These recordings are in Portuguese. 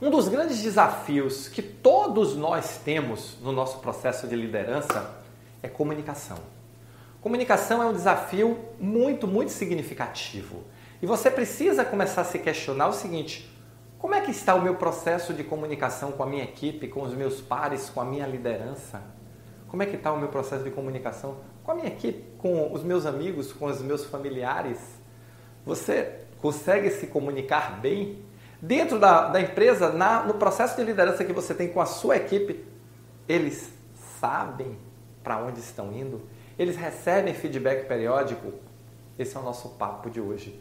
Um dos grandes desafios que todos nós temos no nosso processo de liderança é comunicação. Comunicação é um desafio muito, muito significativo. E você precisa começar a se questionar o seguinte: como é que está o meu processo de comunicação com a minha equipe, com os meus pares, com a minha liderança? Como é que está o meu processo de comunicação com a minha equipe, com os meus amigos, com os meus familiares? Você consegue se comunicar bem? Dentro da, da empresa, na, no processo de liderança que você tem com a sua equipe, eles sabem para onde estão indo? Eles recebem feedback periódico? Esse é o nosso papo de hoje.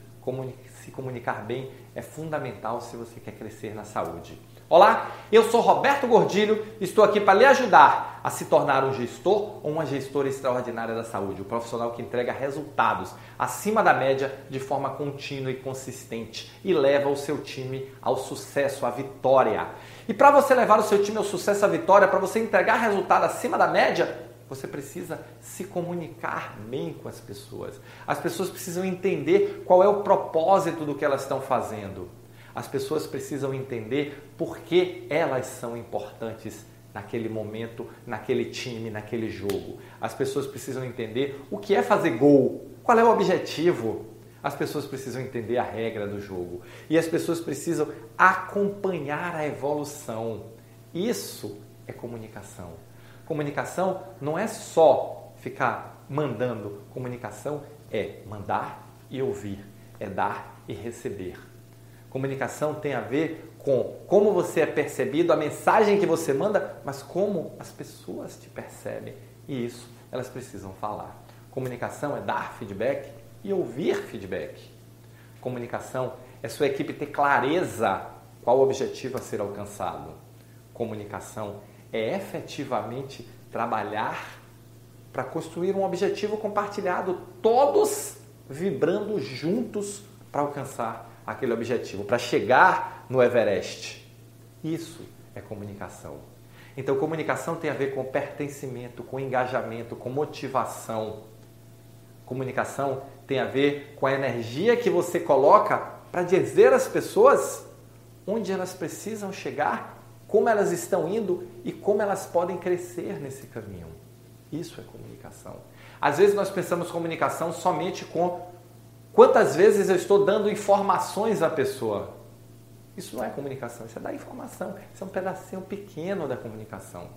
se comunicar bem é fundamental se você quer crescer na saúde. Olá, eu sou Roberto Gordilho e estou aqui para lhe ajudar a se tornar um gestor ou uma gestora extraordinária da saúde, um profissional que entrega resultados acima da média de forma contínua e consistente e leva o seu time ao sucesso, à vitória. E para você levar o seu time ao sucesso, à vitória, para você entregar resultado acima da média, você precisa se comunicar bem com as pessoas. As pessoas precisam entender qual é o propósito do que elas estão fazendo. As pessoas precisam entender por que elas são importantes naquele momento, naquele time, naquele jogo. As pessoas precisam entender o que é fazer gol, qual é o objetivo. As pessoas precisam entender a regra do jogo e as pessoas precisam acompanhar a evolução. Isso é comunicação. Comunicação não é só ficar mandando, comunicação é mandar e ouvir, é dar e receber. Comunicação tem a ver com como você é percebido, a mensagem que você manda, mas como as pessoas te percebem. E isso elas precisam falar. Comunicação é dar feedback e ouvir feedback. Comunicação é sua equipe ter clareza qual o objetivo a ser alcançado. Comunicação é efetivamente trabalhar para construir um objetivo compartilhado, todos vibrando juntos para alcançar aquele objetivo, para chegar no Everest. Isso é comunicação. Então, comunicação tem a ver com pertencimento, com engajamento, com motivação. Comunicação tem a ver com a energia que você coloca para dizer às pessoas onde elas precisam chegar, como elas estão indo e como elas podem crescer nesse caminho. Isso é comunicação. Às vezes nós pensamos comunicação somente com Quantas vezes eu estou dando informações à pessoa? Isso não é comunicação, isso é dar informação. Isso é um pedacinho pequeno da comunicação.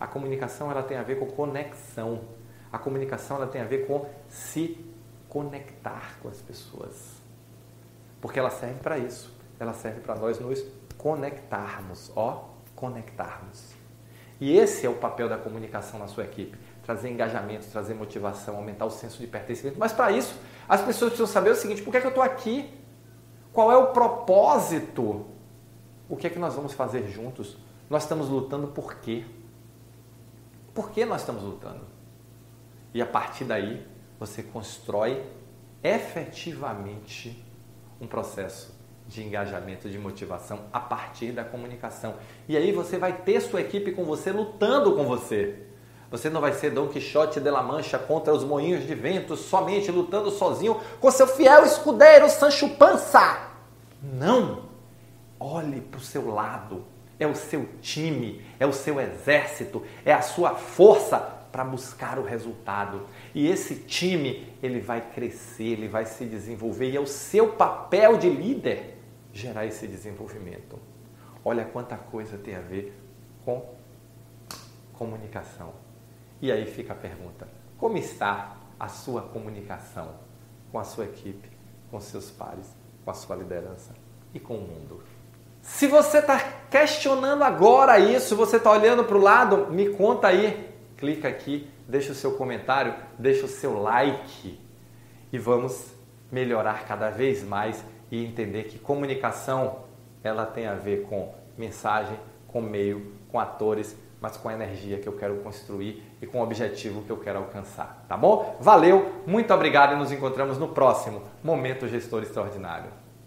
A comunicação ela tem a ver com conexão. A comunicação ela tem a ver com se conectar com as pessoas. Porque ela serve para isso. Ela serve para nós nos conectarmos, ó, conectarmos. E esse é o papel da comunicação na sua equipe trazer engajamento, trazer motivação, aumentar o senso de pertencimento. Mas para isso, as pessoas precisam saber o seguinte: por que, é que eu estou aqui? Qual é o propósito? O que é que nós vamos fazer juntos? Nós estamos lutando por quê? Por que nós estamos lutando? E a partir daí, você constrói efetivamente um processo de engajamento, de motivação a partir da comunicação. E aí você vai ter sua equipe com você lutando com você. Você não vai ser Dom Quixote de la Mancha contra os moinhos de vento, somente lutando sozinho com seu fiel escudeiro Sancho Panza. Não! Olhe para o seu lado. É o seu time, é o seu exército, é a sua força para buscar o resultado. E esse time, ele vai crescer, ele vai se desenvolver e é o seu papel de líder gerar esse desenvolvimento. Olha quanta coisa tem a ver com comunicação. E aí fica a pergunta: como está a sua comunicação com a sua equipe, com seus pares, com a sua liderança e com o mundo? Se você está questionando agora isso, você está olhando para o lado, me conta aí. Clica aqui, deixa o seu comentário, deixa o seu like e vamos melhorar cada vez mais e entender que comunicação ela tem a ver com mensagem, com meio, com atores, mas com a energia que eu quero construir e com o objetivo que eu quero alcançar, tá bom? Valeu, muito obrigado e nos encontramos no próximo Momento Gestor Extraordinário.